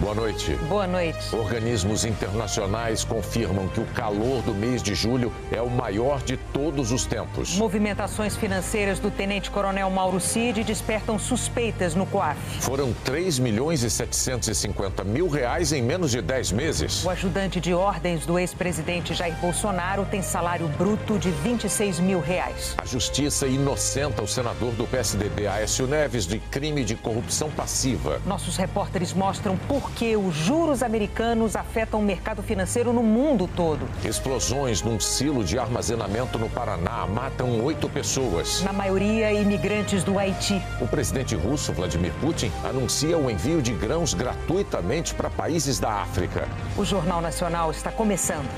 Boa noite. Boa noite. Organismos internacionais confirmam que o calor do mês de julho é o maior de todos os tempos. Movimentações financeiras do tenente-coronel Mauro Cid despertam suspeitas no COAF. Foram 3 milhões e 750 mil reais em menos de 10 meses. O ajudante de ordens do ex-presidente Jair Bolsonaro tem salário bruto de 26 mil reais. A justiça inocenta o senador do PSDB, Aécio Neves, de crime de corrupção passiva. Nossos repórteres mostram por porque os juros americanos afetam o mercado financeiro no mundo todo. Explosões num silo de armazenamento no Paraná matam oito pessoas. Na maioria, imigrantes do Haiti. O presidente russo, Vladimir Putin, anuncia o envio de grãos gratuitamente para países da África. O Jornal Nacional está começando.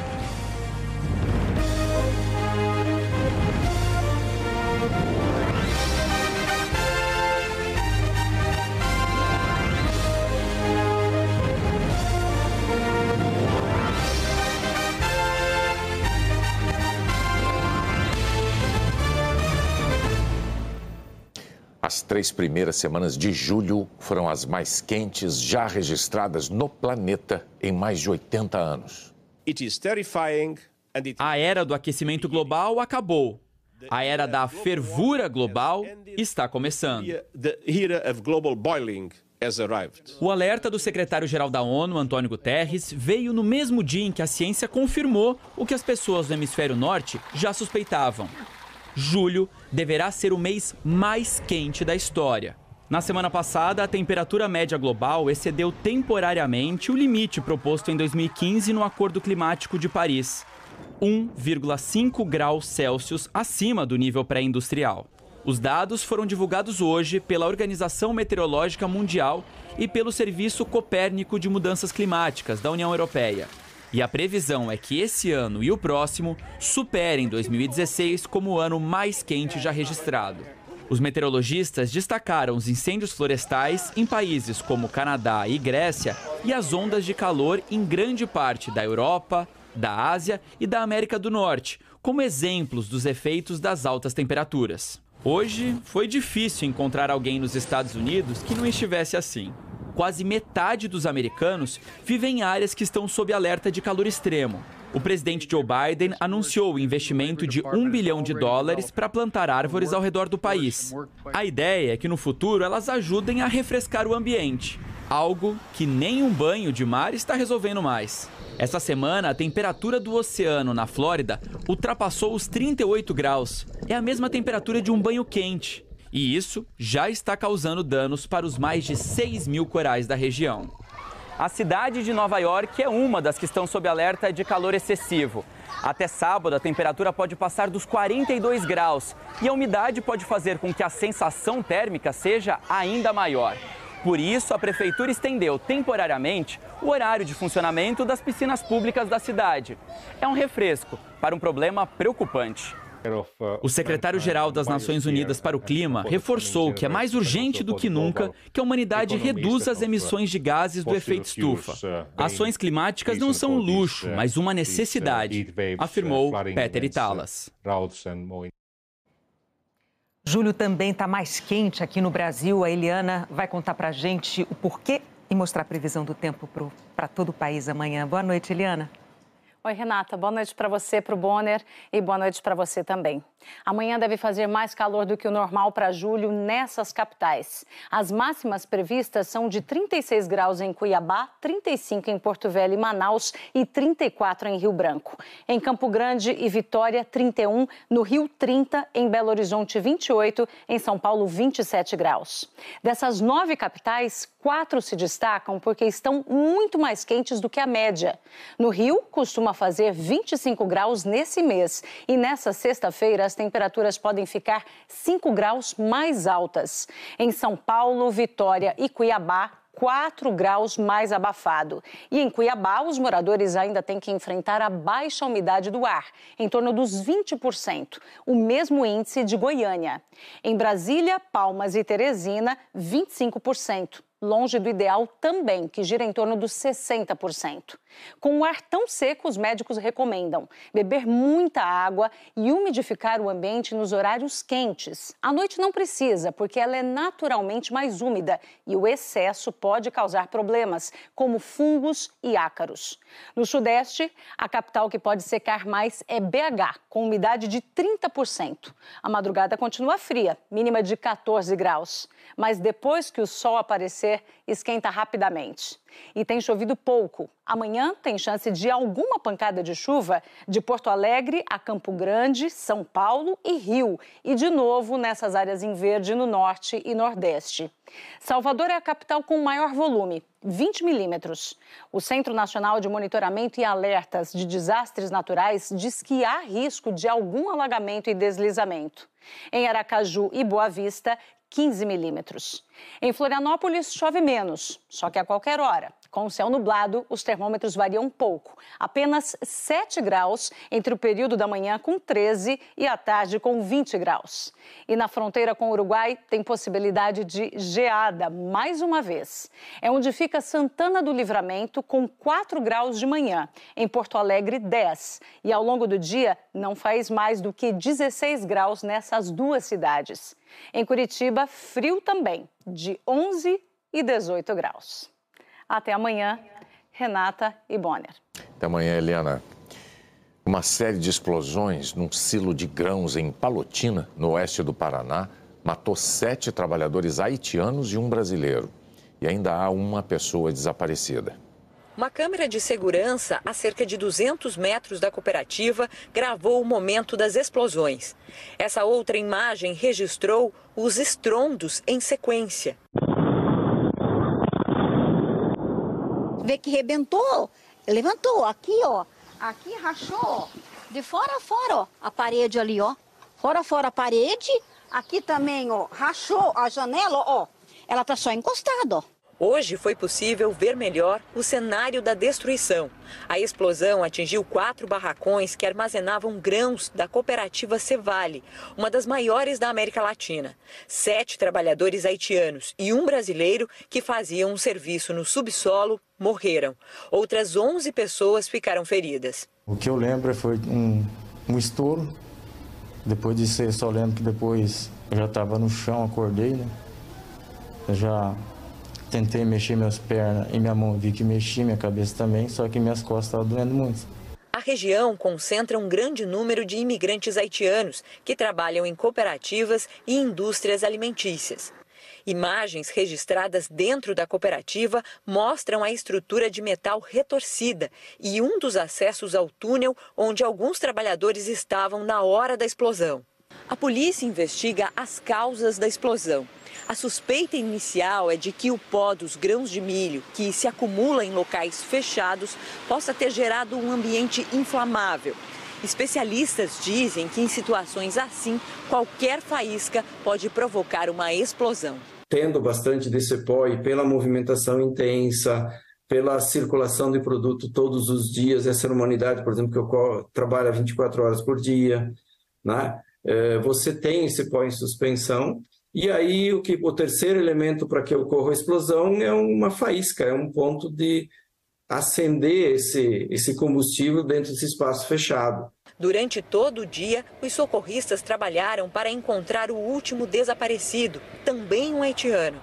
As três primeiras semanas de julho foram as mais quentes já registradas no planeta em mais de 80 anos. A era do aquecimento global acabou. A era da fervura global está começando. O alerta do secretário-geral da ONU, Antônio Guterres, veio no mesmo dia em que a ciência confirmou o que as pessoas do hemisfério norte já suspeitavam julho deverá ser o mês mais quente da história. Na semana passada, a temperatura média global excedeu temporariamente o limite proposto em 2015 no Acordo Climático de Paris, 1,5 graus Celsius acima do nível pré-industrial. Os dados foram divulgados hoje pela Organização Meteorológica Mundial e pelo Serviço Copérnico de Mudanças Climáticas da União Europeia. E a previsão é que esse ano e o próximo superem 2016 como o ano mais quente já registrado. Os meteorologistas destacaram os incêndios florestais em países como Canadá e Grécia e as ondas de calor em grande parte da Europa, da Ásia e da América do Norte, como exemplos dos efeitos das altas temperaturas. Hoje foi difícil encontrar alguém nos Estados Unidos que não estivesse assim quase metade dos americanos vivem em áreas que estão sob alerta de calor extremo. O presidente Joe Biden anunciou o investimento de um bilhão de dólares para plantar árvores ao redor do país. A ideia é que no futuro elas ajudem a refrescar o ambiente, algo que nem um banho de mar está resolvendo mais. Essa semana, a temperatura do oceano na Flórida ultrapassou os 38 graus. É a mesma temperatura de um banho quente. E isso já está causando danos para os mais de 6 mil corais da região. A cidade de Nova York é uma das que estão sob alerta de calor excessivo. Até sábado, a temperatura pode passar dos 42 graus e a umidade pode fazer com que a sensação térmica seja ainda maior. Por isso, a prefeitura estendeu temporariamente o horário de funcionamento das piscinas públicas da cidade. É um refresco para um problema preocupante. O secretário-geral das Nações Unidas para o Clima reforçou que é mais urgente do que nunca que a humanidade reduza as emissões de gases do efeito estufa. Ações climáticas não são um luxo, mas uma necessidade, afirmou Peter Italas. Julho também está mais quente aqui no Brasil. A Eliana vai contar para a gente o porquê e mostrar a previsão do tempo para todo o país amanhã. Boa noite, Eliana. Oi, Renata. Boa noite para você, para o Bonner e boa noite para você também. Amanhã deve fazer mais calor do que o normal para julho nessas capitais. As máximas previstas são de 36 graus em Cuiabá, 35 em Porto Velho e Manaus e 34 em Rio Branco. Em Campo Grande e Vitória, 31, no Rio, 30, em Belo Horizonte, 28, em São Paulo, 27 graus. Dessas nove capitais, quatro se destacam porque estão muito mais quentes do que a média. No Rio, costuma fazer 25 graus nesse mês e nessa sexta-feira as temperaturas podem ficar 5 graus mais altas. Em São Paulo, Vitória e Cuiabá, 4 graus mais abafado. E em Cuiabá, os moradores ainda têm que enfrentar a baixa umidade do ar, em torno dos 20%, o mesmo índice de Goiânia. Em Brasília, Palmas e Teresina, 25%. longe do ideal também, que gira em torno dos 60%. Com o ar tão seco, os médicos recomendam beber muita água e umidificar o ambiente nos horários quentes. À noite não precisa, porque ela é naturalmente mais úmida e o excesso pode causar problemas, como fungos e ácaros. No Sudeste, a capital que pode secar mais é BH, com umidade de 30%. A madrugada continua fria, mínima de 14 graus. Mas depois que o sol aparecer, esquenta rapidamente. E tem chovido pouco. Amanhã tem chance de alguma pancada de chuva de Porto Alegre a Campo Grande, São Paulo e Rio. E de novo nessas áreas em verde no norte e nordeste. Salvador é a capital com maior volume, 20 milímetros. O Centro Nacional de Monitoramento e Alertas de Desastres Naturais diz que há risco de algum alagamento e deslizamento. Em Aracaju e Boa Vista, 15 milímetros. Em Florianópolis, chove menos, só que a qualquer hora. Com o céu nublado, os termômetros variam pouco. Apenas 7 graus entre o período da manhã com 13 e a tarde com 20 graus. E na fronteira com o Uruguai tem possibilidade de geada mais uma vez. É onde fica Santana do Livramento com 4 graus de manhã. Em Porto Alegre, 10. E ao longo do dia não faz mais do que 16 graus nessas duas cidades. Em Curitiba, frio também, de 11 e 18 graus. Até amanhã, Renata e Bonner. Até amanhã, Eliana. Uma série de explosões num silo de grãos em Palotina, no oeste do Paraná, matou sete trabalhadores haitianos e um brasileiro. E ainda há uma pessoa desaparecida. Uma câmera de segurança a cerca de 200 metros da cooperativa gravou o momento das explosões. Essa outra imagem registrou os estrondos em sequência. Vê que rebentou, levantou aqui, ó. Aqui rachou, de fora a fora, ó, a parede ali, ó. Fora a fora a parede, aqui também, ó, rachou a janela, ó. Ela tá só encostada, ó. Hoje foi possível ver melhor o cenário da destruição. A explosão atingiu quatro barracões que armazenavam grãos da cooperativa Cevale, uma das maiores da América Latina. Sete trabalhadores haitianos e um brasileiro que faziam um serviço no subsolo morreram. Outras 11 pessoas ficaram feridas. O que eu lembro foi um, um estouro. Depois disso, eu só lembro que depois eu já estava no chão, acordei, né? Eu já Tentei mexer minhas pernas e minha mão, vi que mexi, minha cabeça também, só que minhas costas estavam doendo muito. A região concentra um grande número de imigrantes haitianos que trabalham em cooperativas e indústrias alimentícias. Imagens registradas dentro da cooperativa mostram a estrutura de metal retorcida e um dos acessos ao túnel onde alguns trabalhadores estavam na hora da explosão. A polícia investiga as causas da explosão. A suspeita inicial é de que o pó dos grãos de milho, que se acumula em locais fechados, possa ter gerado um ambiente inflamável. Especialistas dizem que em situações assim, qualquer faísca pode provocar uma explosão. Tendo bastante desse pó e pela movimentação intensa, pela circulação de produto todos os dias, essa é uma unidade, por exemplo, que eu trabalho 24 horas por dia, né? É, você tem esse pó em suspensão e aí o que o terceiro elemento para que ocorra a explosão é uma faísca, é um ponto de acender esse, esse combustível dentro desse espaço fechado. Durante todo o dia, os socorristas trabalharam para encontrar o último desaparecido, também um haitiano.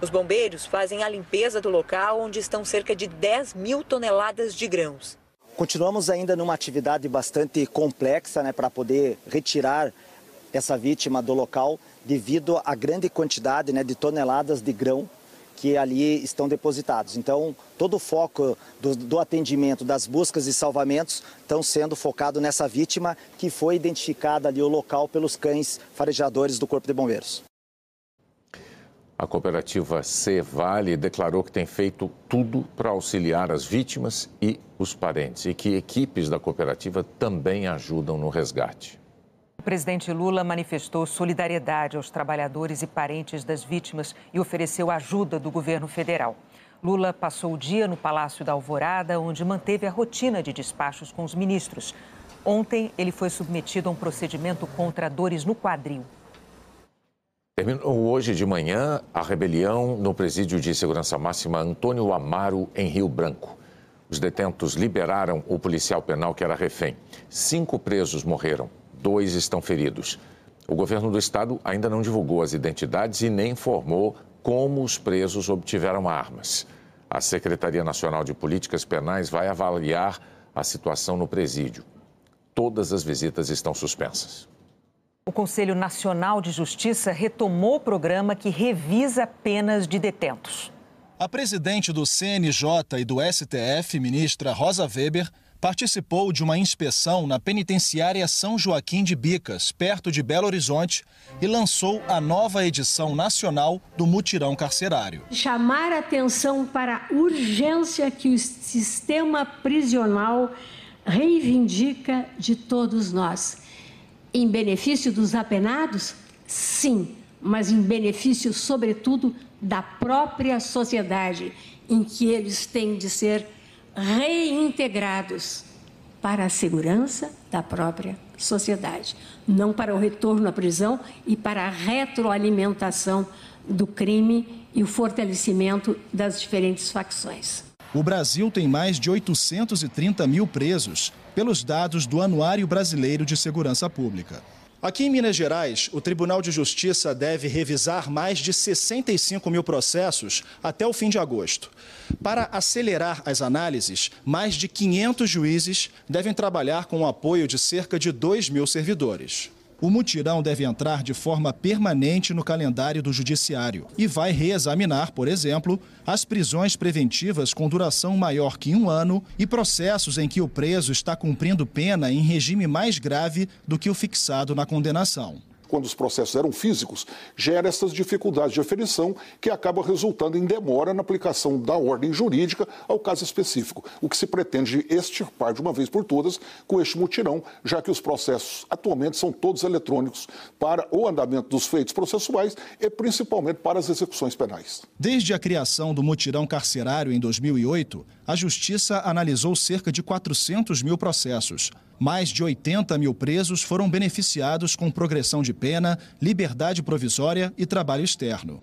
Os bombeiros fazem a limpeza do local onde estão cerca de 10 mil toneladas de grãos. Continuamos ainda numa atividade bastante complexa né, para poder retirar essa vítima do local devido à grande quantidade né, de toneladas de grão que ali estão depositados. Então, todo o foco do, do, atendimento, das buscas e salvamentos, estão sendo focado nessa vítima que foi identificada ali o local pelos cães farejadores do Corpo de Bombeiros. A cooperativa C Vale declarou que tem feito tudo para auxiliar as vítimas e os parentes e que equipes da cooperativa também ajudam no resgate. O presidente Lula manifestou solidariedade aos trabalhadores e parentes das vítimas e ofereceu ajuda do governo federal. Lula passou o dia no Palácio da Alvorada, onde manteve a rotina de despachos com os ministros. Ontem, ele foi submetido a um procedimento contra dores no quadril. Terminou hoje de manhã a rebelião no presídio de segurança máxima Antônio Amaro, em Rio Branco. Os detentos liberaram o policial penal que era refém. Cinco presos morreram, dois estão feridos. O governo do estado ainda não divulgou as identidades e nem informou como os presos obtiveram armas. A Secretaria Nacional de Políticas Penais vai avaliar a situação no presídio. Todas as visitas estão suspensas. O Conselho Nacional de Justiça retomou o programa que revisa penas de detentos. A presidente do CNJ e do STF, ministra Rosa Weber, participou de uma inspeção na penitenciária São Joaquim de Bicas, perto de Belo Horizonte, e lançou a nova edição nacional do Mutirão Carcerário. Chamar atenção para a urgência que o sistema prisional reivindica de todos nós em benefício dos apenados? Sim, mas em benefício, sobretudo, da própria sociedade, em que eles têm de ser reintegrados para a segurança da própria sociedade, não para o retorno à prisão e para a retroalimentação do crime e o fortalecimento das diferentes facções. O Brasil tem mais de 830 mil presos, pelos dados do Anuário Brasileiro de Segurança Pública. Aqui em Minas Gerais, o Tribunal de Justiça deve revisar mais de 65 mil processos até o fim de agosto. Para acelerar as análises, mais de 500 juízes devem trabalhar com o apoio de cerca de 2 mil servidores. O mutirão deve entrar de forma permanente no calendário do Judiciário e vai reexaminar, por exemplo, as prisões preventivas com duração maior que um ano e processos em que o preso está cumprindo pena em regime mais grave do que o fixado na condenação quando os processos eram físicos, gera essas dificuldades de aferição que acabam resultando em demora na aplicação da ordem jurídica ao caso específico, o que se pretende extirpar de uma vez por todas com este mutirão, já que os processos atualmente são todos eletrônicos para o andamento dos feitos processuais e principalmente para as execuções penais. Desde a criação do mutirão carcerário em 2008, a Justiça analisou cerca de 400 mil processos. Mais de 80 mil presos foram beneficiados com progressão de pena, liberdade provisória e trabalho externo.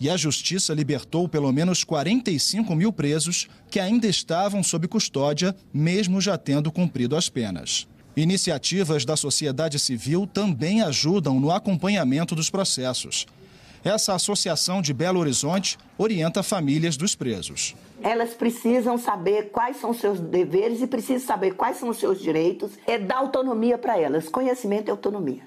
E a Justiça libertou pelo menos 45 mil presos que ainda estavam sob custódia, mesmo já tendo cumprido as penas. Iniciativas da sociedade civil também ajudam no acompanhamento dos processos. Essa associação de Belo Horizonte orienta famílias dos presos. Elas precisam saber quais são os seus deveres e precisam saber quais são os seus direitos. É dar autonomia para elas. Conhecimento é autonomia.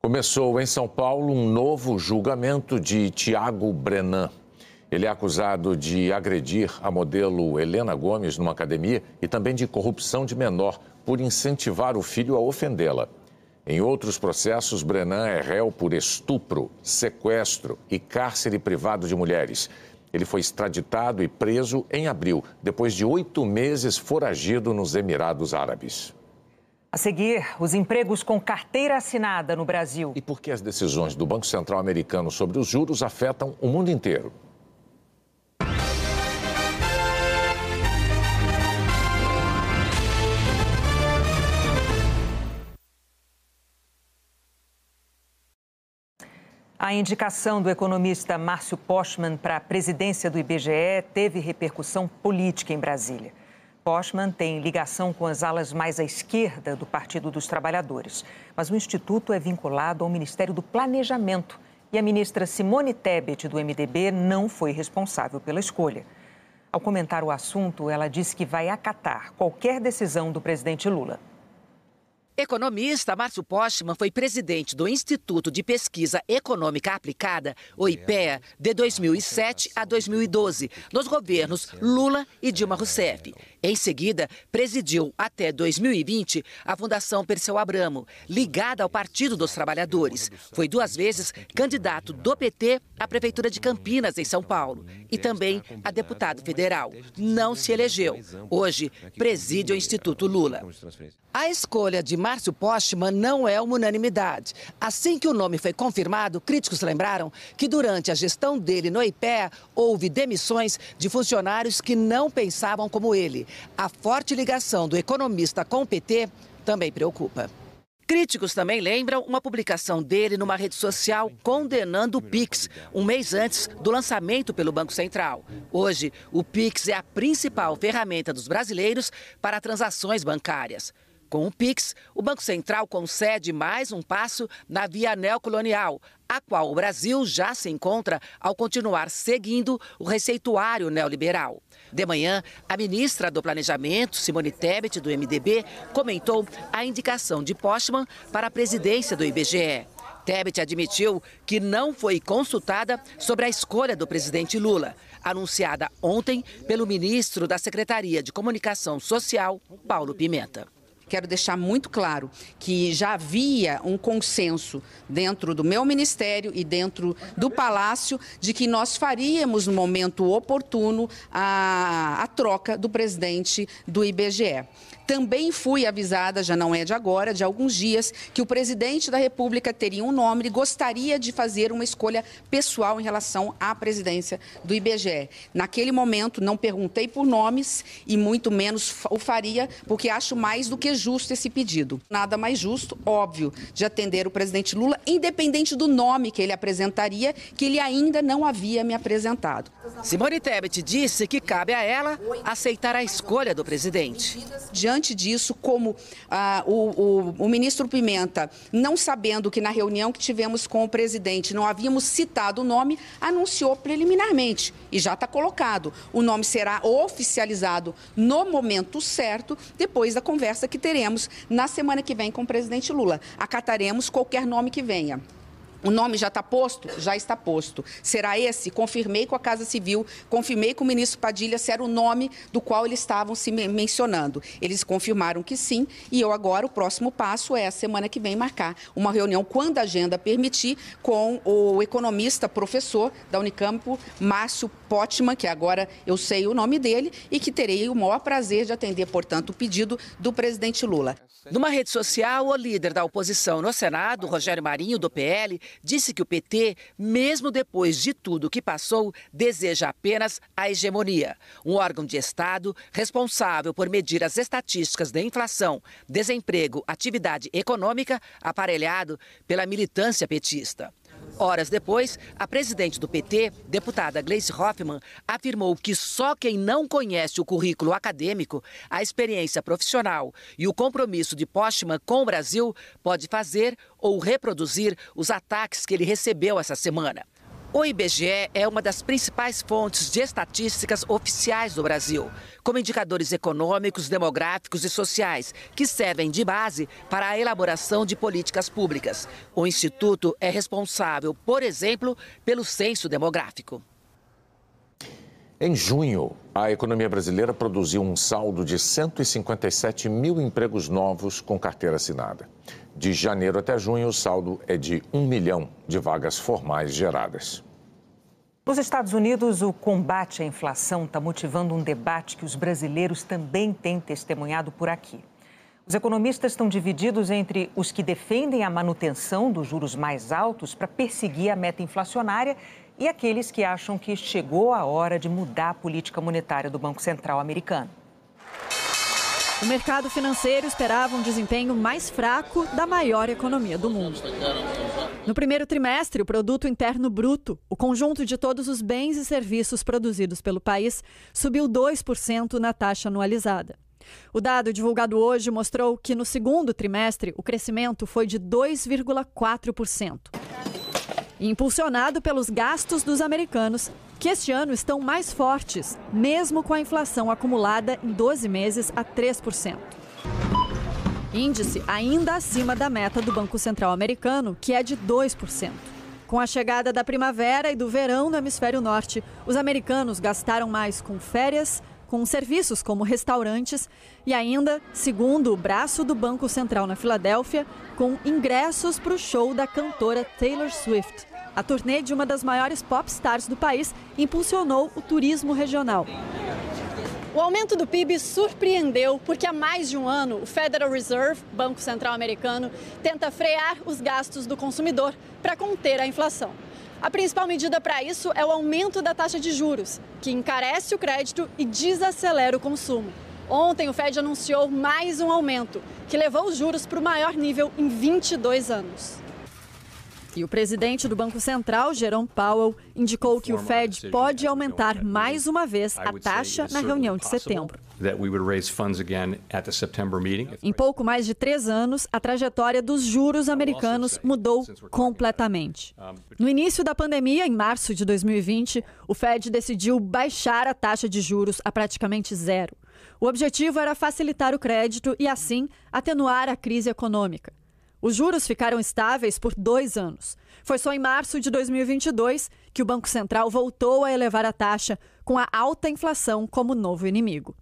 Começou em São Paulo um novo julgamento de Tiago Brenan. Ele é acusado de agredir a modelo Helena Gomes numa academia e também de corrupção de menor por incentivar o filho a ofendê-la. Em outros processos, Brenan é réu por estupro, sequestro e cárcere privado de mulheres. Ele foi extraditado e preso em abril, depois de oito meses foragido nos Emirados Árabes. A seguir, os empregos com carteira assinada no Brasil. E por que as decisões do Banco Central americano sobre os juros afetam o mundo inteiro? A indicação do economista Márcio Postman para a presidência do IBGE teve repercussão política em Brasília. Postman tem ligação com as alas mais à esquerda do Partido dos Trabalhadores, mas o instituto é vinculado ao Ministério do Planejamento e a ministra Simone Tebet, do MDB, não foi responsável pela escolha. Ao comentar o assunto, ela disse que vai acatar qualquer decisão do presidente Lula. Economista Márcio Postman foi presidente do Instituto de Pesquisa Econômica Aplicada, o IPEA, de 2007 a 2012, nos governos Lula e Dilma Rousseff. Em seguida, presidiu até 2020 a Fundação Perseu Abramo, ligada ao Partido dos Trabalhadores. Foi duas vezes candidato do PT à Prefeitura de Campinas, em São Paulo, e também a deputado federal. Não se elegeu. Hoje, preside o Instituto Lula. A escolha de Márcio Postman não é uma unanimidade. Assim que o nome foi confirmado, críticos lembraram que durante a gestão dele no IPEA houve demissões de funcionários que não pensavam como ele. A forte ligação do economista com o PT também preocupa. Críticos também lembram uma publicação dele numa rede social condenando o Pix, um mês antes do lançamento pelo Banco Central. Hoje, o Pix é a principal ferramenta dos brasileiros para transações bancárias. Com o Pix, o Banco Central concede mais um passo na via neocolonial, a qual o Brasil já se encontra ao continuar seguindo o receituário neoliberal. De manhã, a ministra do Planejamento, Simone Tebet, do MDB, comentou a indicação de Postman para a presidência do IBGE. Tebet admitiu que não foi consultada sobre a escolha do presidente Lula, anunciada ontem pelo ministro da Secretaria de Comunicação Social, Paulo Pimenta quero deixar muito claro que já havia um consenso dentro do meu ministério e dentro do Palácio de que nós faríamos no momento oportuno a, a troca do presidente do IBGE. Também fui avisada, já não é de agora, de alguns dias, que o presidente da República teria um nome e gostaria de fazer uma escolha pessoal em relação à presidência do IBGE. Naquele momento, não perguntei por nomes e muito menos o faria, porque acho mais do que justo esse pedido. Nada mais justo, óbvio, de atender o presidente Lula, independente do nome que ele apresentaria, que ele ainda não havia me apresentado. Simone Tebet disse que cabe a ela aceitar a escolha do presidente. Diante disso, como ah, o, o, o ministro Pimenta, não sabendo que na reunião que tivemos com o presidente não havíamos citado o nome, anunciou preliminarmente e já está colocado. O nome será oficializado no momento certo, depois da conversa que teremos na semana que vem com o presidente Lula. Acataremos qualquer nome que venha. O nome já está posto? Já está posto. Será esse? Confirmei com a Casa Civil, confirmei com o ministro Padilha se era o nome do qual eles estavam se mencionando. Eles confirmaram que sim, e eu agora, o próximo passo é a semana que vem marcar uma reunião, quando a agenda permitir, com o economista, professor da Unicamp, Márcio Potman, que agora eu sei o nome dele, e que terei o maior prazer de atender, portanto, o pedido do presidente Lula. Numa rede social, o líder da oposição no Senado, Rogério Marinho, do PL, disse que o PT, mesmo depois de tudo que passou, deseja apenas a hegemonia. Um órgão de Estado responsável por medir as estatísticas da inflação, desemprego, atividade econômica, aparelhado pela militância petista. Horas depois, a presidente do PT, deputada Gleice Hoffmann, afirmou que só quem não conhece o currículo acadêmico, a experiência profissional e o compromisso de Postman com o Brasil pode fazer ou reproduzir os ataques que ele recebeu essa semana. O IBGE é uma das principais fontes de estatísticas oficiais do Brasil, como indicadores econômicos, demográficos e sociais, que servem de base para a elaboração de políticas públicas. O Instituto é responsável, por exemplo, pelo censo demográfico. Em junho, a economia brasileira produziu um saldo de 157 mil empregos novos com carteira assinada. De janeiro até junho, o saldo é de 1 milhão de vagas formais geradas. Nos Estados Unidos, o combate à inflação está motivando um debate que os brasileiros também têm testemunhado por aqui. Os economistas estão divididos entre os que defendem a manutenção dos juros mais altos para perseguir a meta inflacionária e aqueles que acham que chegou a hora de mudar a política monetária do Banco Central americano. O mercado financeiro esperava um desempenho mais fraco da maior economia do mundo. No primeiro trimestre, o produto interno bruto, o conjunto de todos os bens e serviços produzidos pelo país, subiu 2% na taxa anualizada. O dado divulgado hoje mostrou que no segundo trimestre o crescimento foi de 2,4%. Impulsionado pelos gastos dos americanos, que este ano estão mais fortes, mesmo com a inflação acumulada em 12 meses a 3%. Índice ainda acima da meta do Banco Central americano, que é de 2%. Com a chegada da primavera e do verão no hemisfério norte, os americanos gastaram mais com férias, com serviços como restaurantes e ainda, segundo o braço do Banco Central na Filadélfia, com ingressos para o show da cantora Taylor Swift. A turnê de uma das maiores pop stars do país impulsionou o turismo regional. O aumento do PIB surpreendeu porque há mais de um ano o Federal Reserve, Banco Central Americano, tenta frear os gastos do consumidor para conter a inflação. A principal medida para isso é o aumento da taxa de juros, que encarece o crédito e desacelera o consumo. Ontem, o Fed anunciou mais um aumento, que levou os juros para o maior nível em 22 anos. E o presidente do Banco Central, Jerome Powell, indicou que o Fed pode aumentar mais uma vez a taxa na reunião de setembro. Em pouco mais de três anos, a trajetória dos juros americanos mudou completamente. No início da pandemia, em março de 2020, o Fed decidiu baixar a taxa de juros a praticamente zero. O objetivo era facilitar o crédito e, assim, atenuar a crise econômica. Os juros ficaram estáveis por dois anos. Foi só em março de 2022 que o Banco Central voltou a elevar a taxa, com a alta inflação como novo inimigo.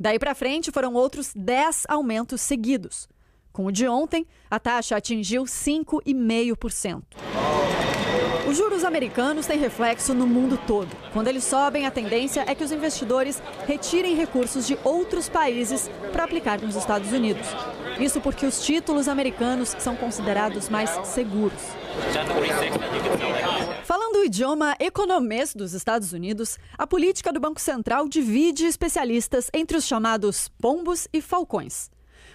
Daí para frente foram outros 10 aumentos seguidos. Com o de ontem, a taxa atingiu 5,5%. Os juros americanos têm reflexo no mundo todo. Quando eles sobem, a tendência é que os investidores retirem recursos de outros países para aplicar nos Estados Unidos. Isso porque os títulos americanos são considerados mais seguros. Falando o idioma economês dos Estados Unidos, a política do Banco Central divide especialistas entre os chamados pombos e falcões.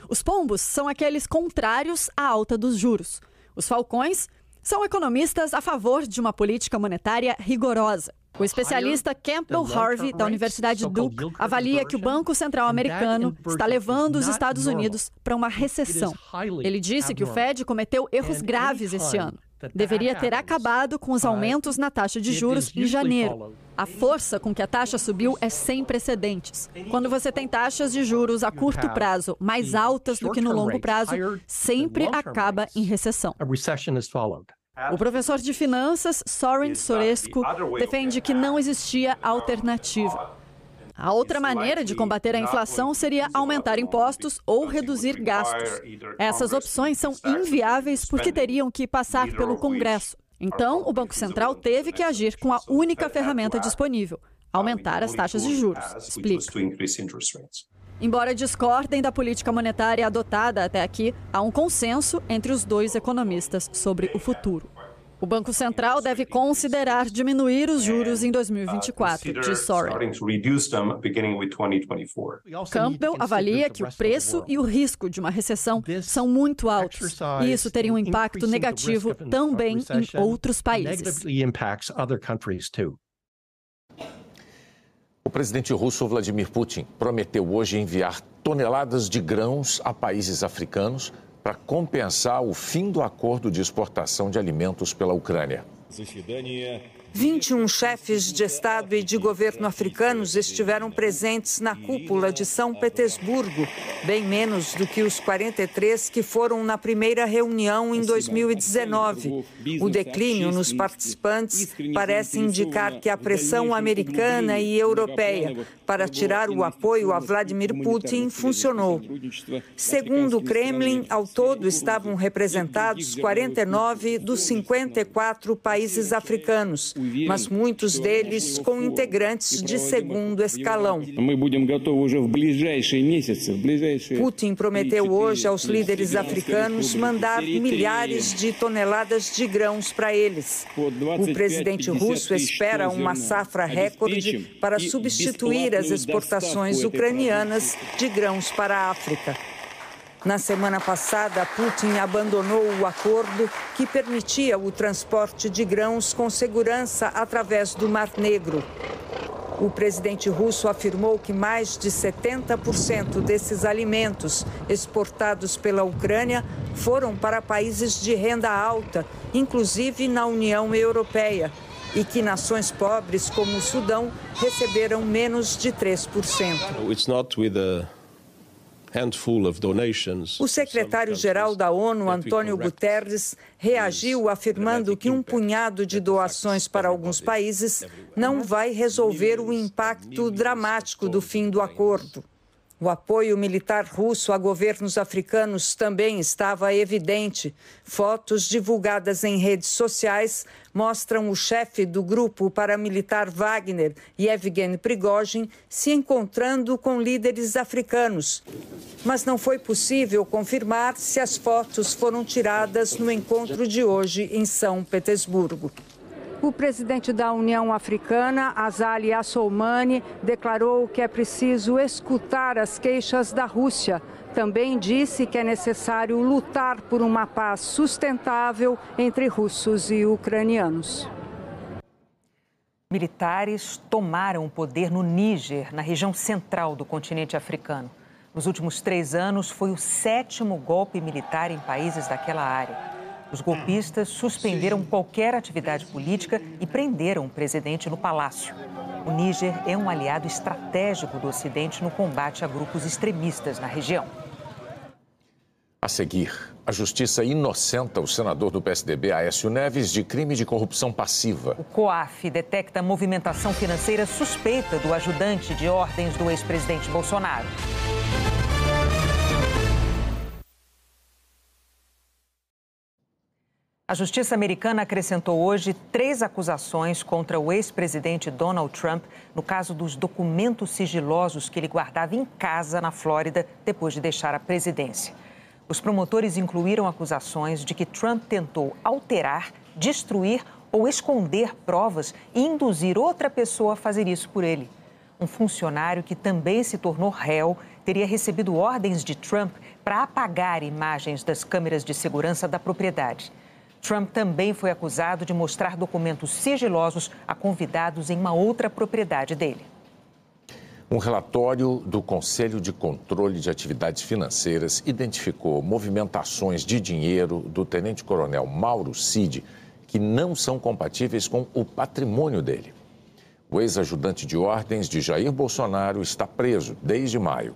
Os pombos são aqueles contrários à alta dos juros. Os falcões são economistas a favor de uma política monetária rigorosa. O especialista Campbell Harvey, da Universidade Duke, avalia que o Banco Central americano está levando os Estados Unidos para uma recessão. Ele disse que o Fed cometeu erros graves esse ano. Deveria ter acabado com os aumentos na taxa de juros em janeiro. A força com que a taxa subiu é sem precedentes. Quando você tem taxas de juros a curto prazo mais altas do que no longo prazo, sempre acaba em recessão. O professor de finanças, Soren Sorescu, defende que não existia alternativa. A outra maneira de combater a inflação seria aumentar impostos ou reduzir gastos. Essas opções são inviáveis porque teriam que passar pelo Congresso. Então, o Banco Central teve que agir com a única ferramenta disponível: aumentar as taxas de juros. Explica. Embora discordem da política monetária adotada até aqui, há um consenso entre os dois economistas sobre o futuro. O Banco Central deve considerar diminuir os juros em 2024, diz Soren. Campbell avalia que o preço e o risco de uma recessão são muito altos, e isso teria um impacto negativo também em outros países. O presidente russo Vladimir Putin prometeu hoje enviar toneladas de grãos a países africanos para compensar o fim do acordo de exportação de alimentos pela Ucrânia. 21 chefes de Estado e de governo africanos estiveram presentes na cúpula de São Petersburgo, bem menos do que os 43 que foram na primeira reunião em 2019. O declínio nos participantes parece indicar que a pressão americana e europeia para tirar o apoio a Vladimir Putin funcionou. Segundo o Kremlin, ao todo estavam representados 49 dos 54 países africanos mas muitos deles com integrantes de segundo escalão. Putin prometeu hoje aos líderes africanos mandar milhares de toneladas de grãos para eles. O presidente russo espera uma safra recorde para substituir as exportações ucranianas de grãos para a África. Na semana passada, Putin abandonou o acordo que permitia o transporte de grãos com segurança através do Mar Negro. O presidente russo afirmou que mais de 70% desses alimentos exportados pela Ucrânia foram para países de renda alta, inclusive na União Europeia, e que nações pobres como o Sudão receberam menos de 3%. It's not with o secretário-geral da ONU, Antônio Guterres, reagiu afirmando que um punhado de doações para alguns países não vai resolver o impacto dramático do fim do acordo. O apoio militar russo a governos africanos também estava evidente. Fotos divulgadas em redes sociais mostram o chefe do grupo paramilitar Wagner, Yevgeny Prigozhin, se encontrando com líderes africanos. Mas não foi possível confirmar se as fotos foram tiradas no encontro de hoje em São Petersburgo. O presidente da União Africana, Azali Assoumani, declarou que é preciso escutar as queixas da Rússia. Também disse que é necessário lutar por uma paz sustentável entre russos e ucranianos. Militares tomaram o poder no Níger, na região central do continente africano. Nos últimos três anos, foi o sétimo golpe militar em países daquela área. Os golpistas suspenderam qualquer atividade política e prenderam o presidente no palácio. O Níger é um aliado estratégico do Ocidente no combate a grupos extremistas na região. A seguir, a justiça inocenta o senador do PSDB, Aécio Neves, de crime de corrupção passiva. O COAF detecta movimentação financeira suspeita do ajudante de ordens do ex-presidente Bolsonaro. A justiça americana acrescentou hoje três acusações contra o ex-presidente Donald Trump no caso dos documentos sigilosos que ele guardava em casa na Flórida depois de deixar a presidência. Os promotores incluíram acusações de que Trump tentou alterar, destruir ou esconder provas e induzir outra pessoa a fazer isso por ele. Um funcionário que também se tornou réu teria recebido ordens de Trump para apagar imagens das câmeras de segurança da propriedade. Trump também foi acusado de mostrar documentos sigilosos a convidados em uma outra propriedade dele. Um relatório do Conselho de Controle de Atividades Financeiras identificou movimentações de dinheiro do tenente-coronel Mauro Cid que não são compatíveis com o patrimônio dele. O ex-ajudante de ordens de Jair Bolsonaro está preso desde maio.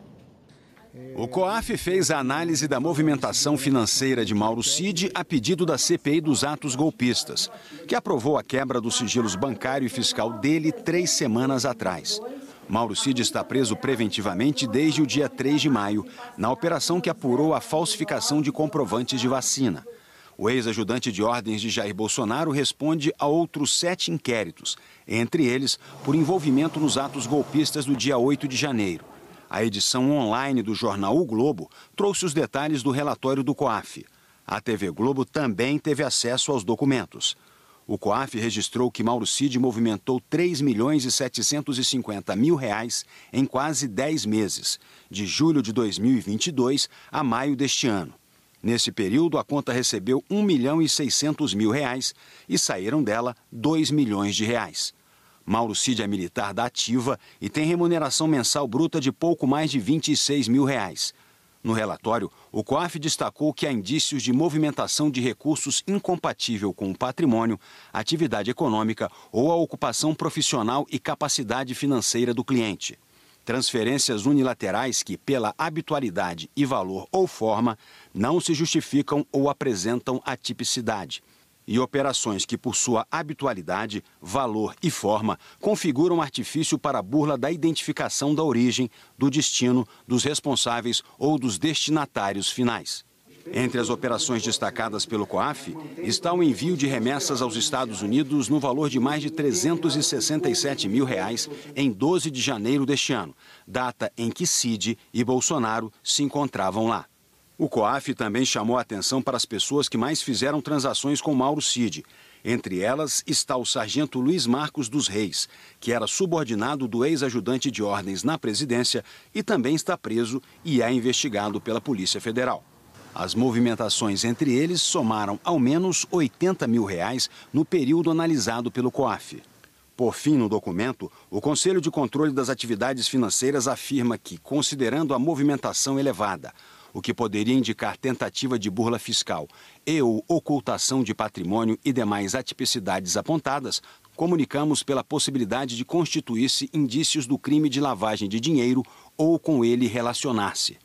O COAF fez a análise da movimentação financeira de Mauro Cid a pedido da CPI dos atos golpistas, que aprovou a quebra dos sigilos bancário e fiscal dele três semanas atrás. Mauro Cid está preso preventivamente desde o dia 3 de maio, na operação que apurou a falsificação de comprovantes de vacina. O ex-ajudante de ordens de Jair Bolsonaro responde a outros sete inquéritos, entre eles por envolvimento nos atos golpistas do dia 8 de janeiro. A edição online do jornal O Globo trouxe os detalhes do relatório do COAF. A TV Globo também teve acesso aos documentos. O COAF registrou que Mauro Cid movimentou 3 milhões e 750 mil reais em quase 10 meses, de julho de 2022 a maio deste ano. Nesse período, a conta recebeu 1 milhão e 600 mil reais e saíram dela 2 milhões de reais. Mauro Cid é militar da ativa e tem remuneração mensal bruta de pouco mais de 26 mil reais. No relatório, o COAF destacou que há indícios de movimentação de recursos incompatível com o patrimônio, atividade econômica ou a ocupação profissional e capacidade financeira do cliente. Transferências unilaterais que, pela habitualidade e valor ou forma, não se justificam ou apresentam atipicidade e operações que, por sua habitualidade, valor e forma, configuram artifício para a burla da identificação da origem, do destino, dos responsáveis ou dos destinatários finais. Entre as operações destacadas pelo COAF está o envio de remessas aos Estados Unidos no valor de mais de 367 mil reais em 12 de janeiro deste ano, data em que Cid e Bolsonaro se encontravam lá. O COAF também chamou a atenção para as pessoas que mais fizeram transações com Mauro Cid. Entre elas está o sargento Luiz Marcos dos Reis, que era subordinado do ex-ajudante de ordens na presidência e também está preso e é investigado pela Polícia Federal. As movimentações entre eles somaram ao menos 80 mil reais no período analisado pelo COAF. Por fim, no documento, o Conselho de Controle das Atividades Financeiras afirma que, considerando a movimentação elevada, o que poderia indicar tentativa de burla fiscal e ou ocultação de patrimônio e demais atipicidades apontadas, comunicamos pela possibilidade de constituir-se indícios do crime de lavagem de dinheiro ou com ele relacionar-se.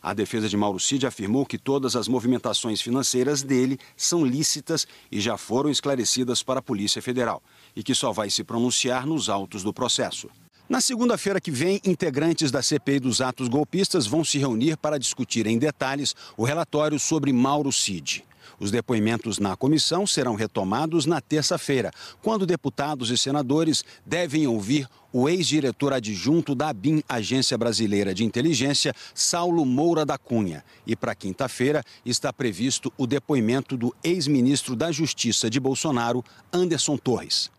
A defesa de Mauro Cid afirmou que todas as movimentações financeiras dele são lícitas e já foram esclarecidas para a Polícia Federal e que só vai se pronunciar nos autos do processo. Na segunda-feira que vem, integrantes da CPI dos atos golpistas vão se reunir para discutir em detalhes o relatório sobre Mauro Cid. Os depoimentos na comissão serão retomados na terça-feira, quando deputados e senadores devem ouvir o ex-diretor adjunto da ABIN, Agência Brasileira de Inteligência, Saulo Moura da Cunha. E para quinta-feira está previsto o depoimento do ex-ministro da Justiça de Bolsonaro, Anderson Torres.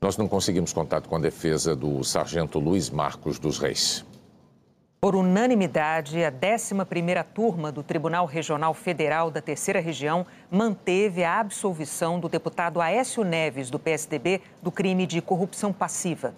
Nós não conseguimos contato com a defesa do sargento Luiz Marcos dos Reis. Por unanimidade, a 11ª turma do Tribunal Regional Federal da Terceira Região manteve a absolvição do deputado Aécio Neves, do PSDB, do crime de corrupção passiva.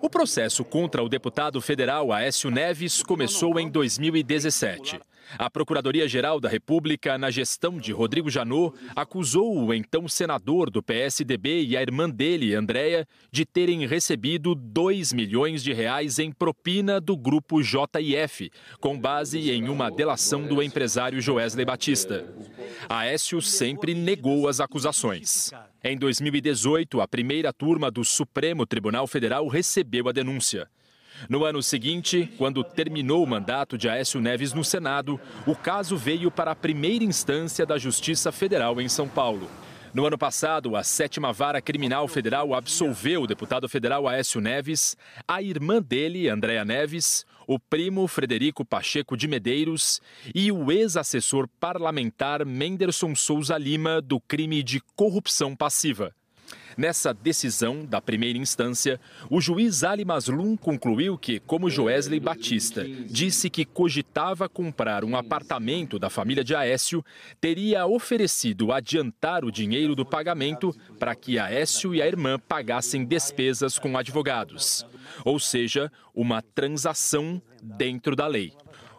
O processo contra o deputado federal Aécio Neves começou em 2017. A Procuradoria-Geral da República, na gestão de Rodrigo Janot, acusou o então senador do PSDB e a irmã dele, Andréia, de terem recebido 2 milhões de reais em propina do grupo JIF, com base em uma delação do empresário Joesley Batista. Aécio sempre negou as acusações. Em 2018, a primeira turma do Supremo Tribunal Federal recebeu a denúncia. No ano seguinte, quando terminou o mandato de Aécio Neves no Senado, o caso veio para a primeira instância da Justiça Federal em São Paulo. No ano passado, a sétima vara criminal federal absolveu o deputado federal Aécio Neves, a irmã dele, Andréa Neves, o primo Frederico Pacheco de Medeiros e o ex-assessor parlamentar Menderson Souza Lima do crime de corrupção passiva. Nessa decisão da primeira instância, o juiz Ali Maslum concluiu que, como Joesley Batista disse que cogitava comprar um apartamento da família de Aécio, teria oferecido adiantar o dinheiro do pagamento para que Aécio e a irmã pagassem despesas com advogados. Ou seja, uma transação dentro da lei.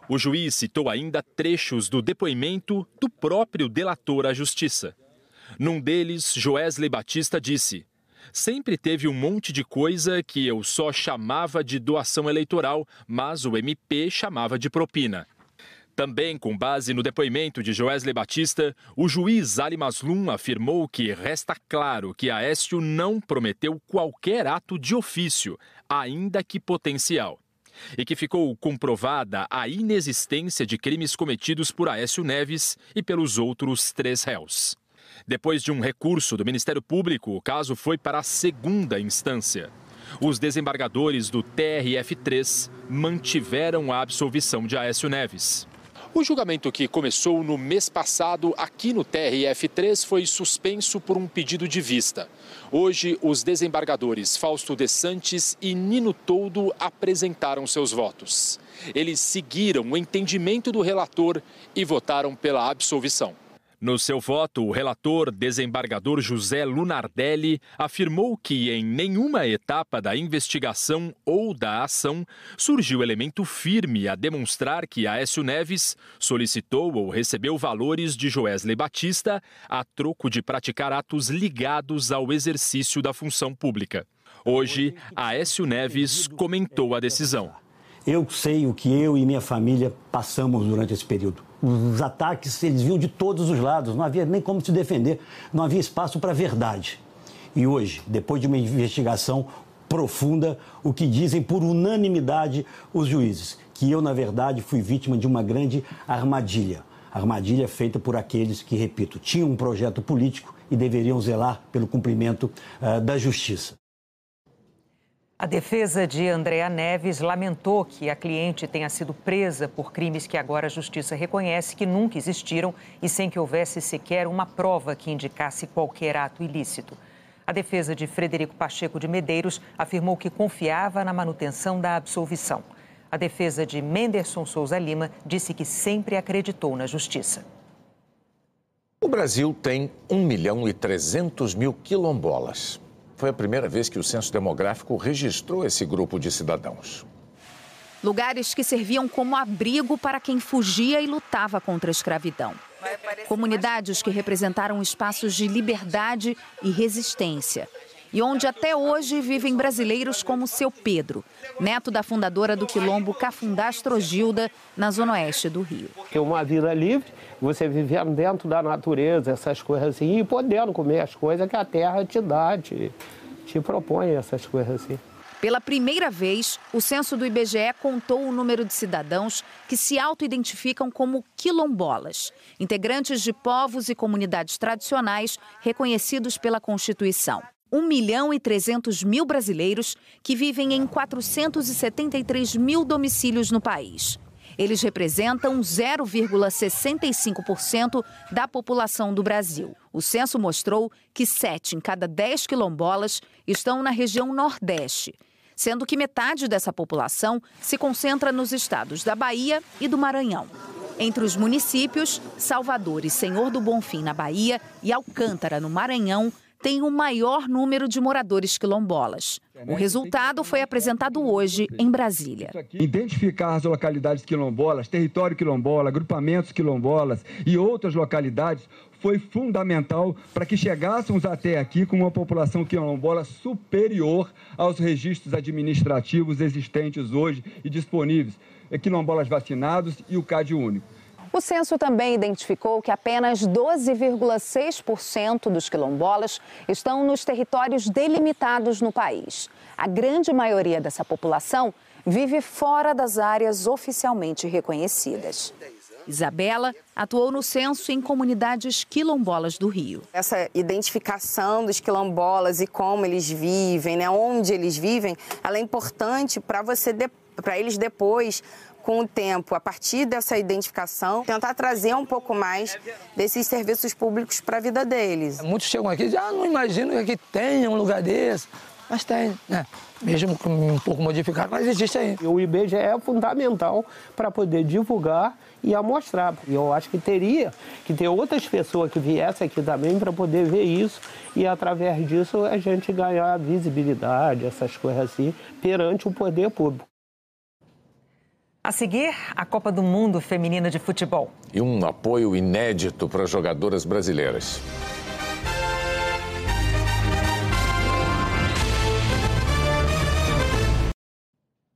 O juiz citou ainda trechos do depoimento do próprio delator à justiça. Num deles, Joesley Batista disse: Sempre teve um monte de coisa que eu só chamava de doação eleitoral, mas o MP chamava de propina. Também com base no depoimento de Joesley Batista, o juiz Ali Maslum afirmou que resta claro que Aécio não prometeu qualquer ato de ofício, ainda que potencial. E que ficou comprovada a inexistência de crimes cometidos por Aécio Neves e pelos outros três réus. Depois de um recurso do Ministério Público, o caso foi para a segunda instância. Os desembargadores do TRF3 mantiveram a absolvição de Aécio Neves. O julgamento que começou no mês passado aqui no TRF3 foi suspenso por um pedido de vista. Hoje, os desembargadores Fausto De Santis e Nino Toldo apresentaram seus votos. Eles seguiram o entendimento do relator e votaram pela absolvição. No seu voto, o relator desembargador José Lunardelli afirmou que em nenhuma etapa da investigação ou da ação surgiu elemento firme a demonstrar que Aécio Neves solicitou ou recebeu valores de Joesley Batista a troco de praticar atos ligados ao exercício da função pública. Hoje, Aécio Neves comentou a decisão. Eu sei o que eu e minha família passamos durante esse período. Os ataques, eles vinham de todos os lados, não havia nem como se defender, não havia espaço para a verdade. E hoje, depois de uma investigação profunda, o que dizem por unanimidade os juízes, que eu, na verdade, fui vítima de uma grande armadilha. Armadilha feita por aqueles que, repito, tinham um projeto político e deveriam zelar pelo cumprimento uh, da justiça. A defesa de Andréa Neves lamentou que a cliente tenha sido presa por crimes que agora a justiça reconhece que nunca existiram e sem que houvesse sequer uma prova que indicasse qualquer ato ilícito. A defesa de Frederico Pacheco de Medeiros afirmou que confiava na manutenção da absolvição. A defesa de Menderson Souza Lima disse que sempre acreditou na justiça. O Brasil tem 1 milhão e 300 mil quilombolas foi a primeira vez que o censo demográfico registrou esse grupo de cidadãos. Lugares que serviam como abrigo para quem fugia e lutava contra a escravidão. Comunidades que representaram espaços de liberdade e resistência. E onde até hoje vivem brasileiros como seu Pedro, neto da fundadora do quilombo Cafundá Astrogilda, na zona oeste do Rio. É uma vida livre, você vivendo dentro da natureza, essas coisas assim, e podendo comer as coisas que a terra te dá, te, te propõe essas coisas assim. Pela primeira vez, o censo do IBGE contou o número de cidadãos que se auto-identificam como quilombolas, integrantes de povos e comunidades tradicionais reconhecidos pela Constituição. 1 milhão e 300 mil brasileiros que vivem em 473 mil domicílios no país. Eles representam 0,65% da população do Brasil. O censo mostrou que 7 em cada 10 quilombolas estão na região Nordeste, sendo que metade dessa população se concentra nos estados da Bahia e do Maranhão. Entre os municípios, Salvador e Senhor do Bonfim, na Bahia, e Alcântara, no Maranhão, tem o maior número de moradores quilombolas. O resultado foi apresentado hoje em Brasília. Identificar as localidades quilombolas, território quilombola, agrupamentos quilombolas e outras localidades foi fundamental para que chegássemos até aqui com uma população quilombola superior aos registros administrativos existentes hoje e disponíveis, quilombolas vacinados e o CAD único. O censo também identificou que apenas 12,6% dos quilombolas estão nos territórios delimitados no país. A grande maioria dessa população vive fora das áreas oficialmente reconhecidas. Isabela atuou no censo em comunidades quilombolas do Rio. Essa identificação dos quilombolas e como eles vivem, né, onde eles vivem, ela é importante para você para eles depois com o tempo, a partir dessa identificação, tentar trazer um pouco mais desses serviços públicos para a vida deles. Muitos chegam aqui e dizem, ah, não imagino que aqui tenha um lugar desse. Mas tem, né? Mesmo um pouco modificado, mas existe aí. O IBGE é fundamental para poder divulgar e amostrar. E eu acho que teria que ter outras pessoas que viessem aqui também para poder ver isso e através disso a gente ganhar visibilidade, essas coisas assim, perante o poder público. A seguir, a Copa do Mundo Feminina de Futebol. E um apoio inédito para jogadoras brasileiras.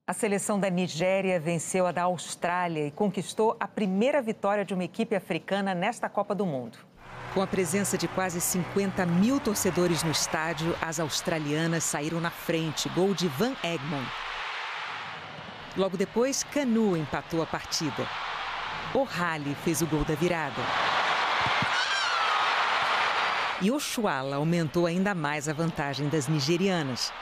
A seleção da Nigéria venceu a da Austrália e conquistou a primeira vitória de uma equipe africana nesta Copa do Mundo. Com a presença de quase 50 mil torcedores no estádio, as australianas saíram na frente. Gol de Van Egmond. Logo depois, Canu empatou a partida. O Rally fez o gol da virada. E Oshuala aumentou ainda mais a vantagem das nigerianas.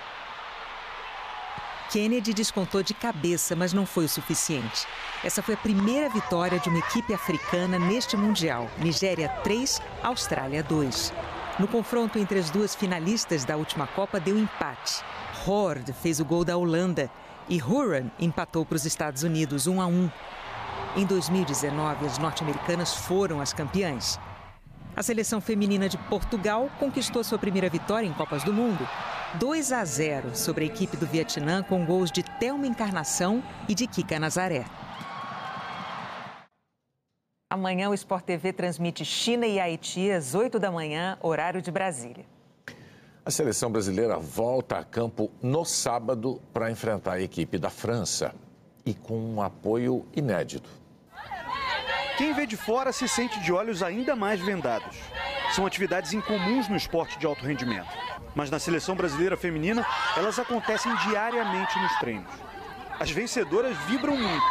Kennedy descontou de cabeça, mas não foi o suficiente. Essa foi a primeira vitória de uma equipe africana neste Mundial. Nigéria 3, Austrália 2. No confronto entre as duas finalistas da última Copa, deu empate. Horde fez o gol da Holanda e Huron empatou para os Estados Unidos 1 a 1. Em 2019, as norte-americanas foram as campeãs. A seleção feminina de Portugal conquistou sua primeira vitória em Copas do Mundo, 2 a 0 sobre a equipe do Vietnã com gols de Thelma Encarnação e de Kika Nazaré. Amanhã o Sport TV transmite China e Haiti às 8 da manhã, horário de Brasília. A seleção brasileira volta a campo no sábado para enfrentar a equipe da França e com um apoio inédito. Quem vê de fora se sente de olhos ainda mais vendados. São atividades incomuns no esporte de alto rendimento. Mas na seleção brasileira feminina, elas acontecem diariamente nos treinos. As vencedoras vibram muito.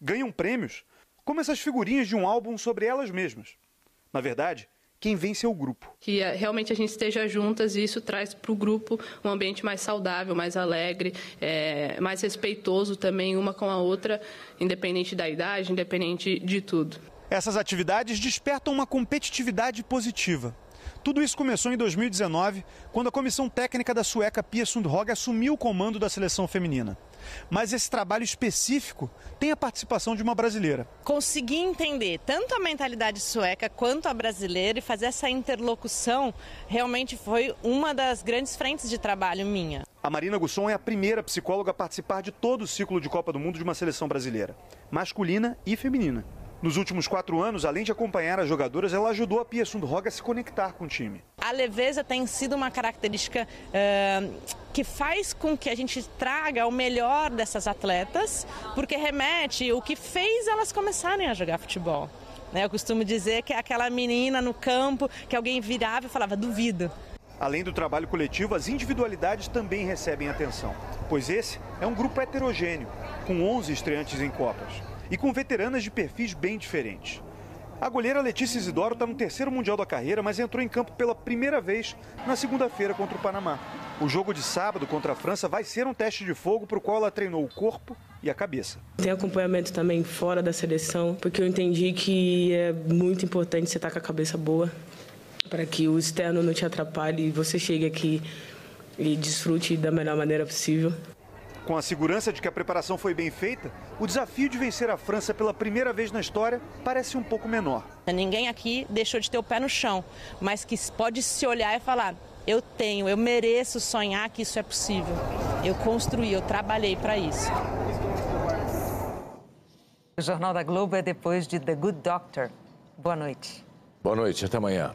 Ganham prêmios, como essas figurinhas de um álbum sobre elas mesmas. Na verdade, quem vence é o grupo. Que é, realmente a gente esteja juntas e isso traz para o grupo um ambiente mais saudável, mais alegre, é, mais respeitoso também uma com a outra, independente da idade, independente de tudo. Essas atividades despertam uma competitividade positiva. Tudo isso começou em 2019, quando a comissão técnica da sueca Pia Sundhage assumiu o comando da seleção feminina. Mas esse trabalho específico tem a participação de uma brasileira. Conseguir entender tanto a mentalidade sueca quanto a brasileira e fazer essa interlocução realmente foi uma das grandes frentes de trabalho minha. A Marina Gusson é a primeira psicóloga a participar de todo o ciclo de Copa do Mundo de uma seleção brasileira, masculina e feminina. Nos últimos quatro anos, além de acompanhar as jogadoras, ela ajudou a Pia Sundhog a se conectar com o time. A leveza tem sido uma característica uh, que faz com que a gente traga o melhor dessas atletas, porque remete o que fez elas começarem a jogar futebol. Né? Eu costumo dizer que é aquela menina no campo que alguém virava e falava, duvido. Além do trabalho coletivo, as individualidades também recebem atenção, pois esse é um grupo heterogêneo, com 11 estreantes em Copas e com veteranas de perfis bem diferentes. A goleira Letícia Isidoro está no terceiro Mundial da carreira, mas entrou em campo pela primeira vez na segunda-feira contra o Panamá. O jogo de sábado contra a França vai ser um teste de fogo para o qual ela treinou o corpo e a cabeça. Tem acompanhamento também fora da seleção, porque eu entendi que é muito importante você estar com a cabeça boa, para que o externo não te atrapalhe e você chegue aqui e desfrute da melhor maneira possível. Com a segurança de que a preparação foi bem feita, o desafio de vencer a França pela primeira vez na história parece um pouco menor. Ninguém aqui deixou de ter o pé no chão, mas que pode se olhar e falar: eu tenho, eu mereço sonhar que isso é possível. Eu construí, eu trabalhei para isso. O Jornal da Globo é depois de The Good Doctor. Boa noite. Boa noite, até amanhã.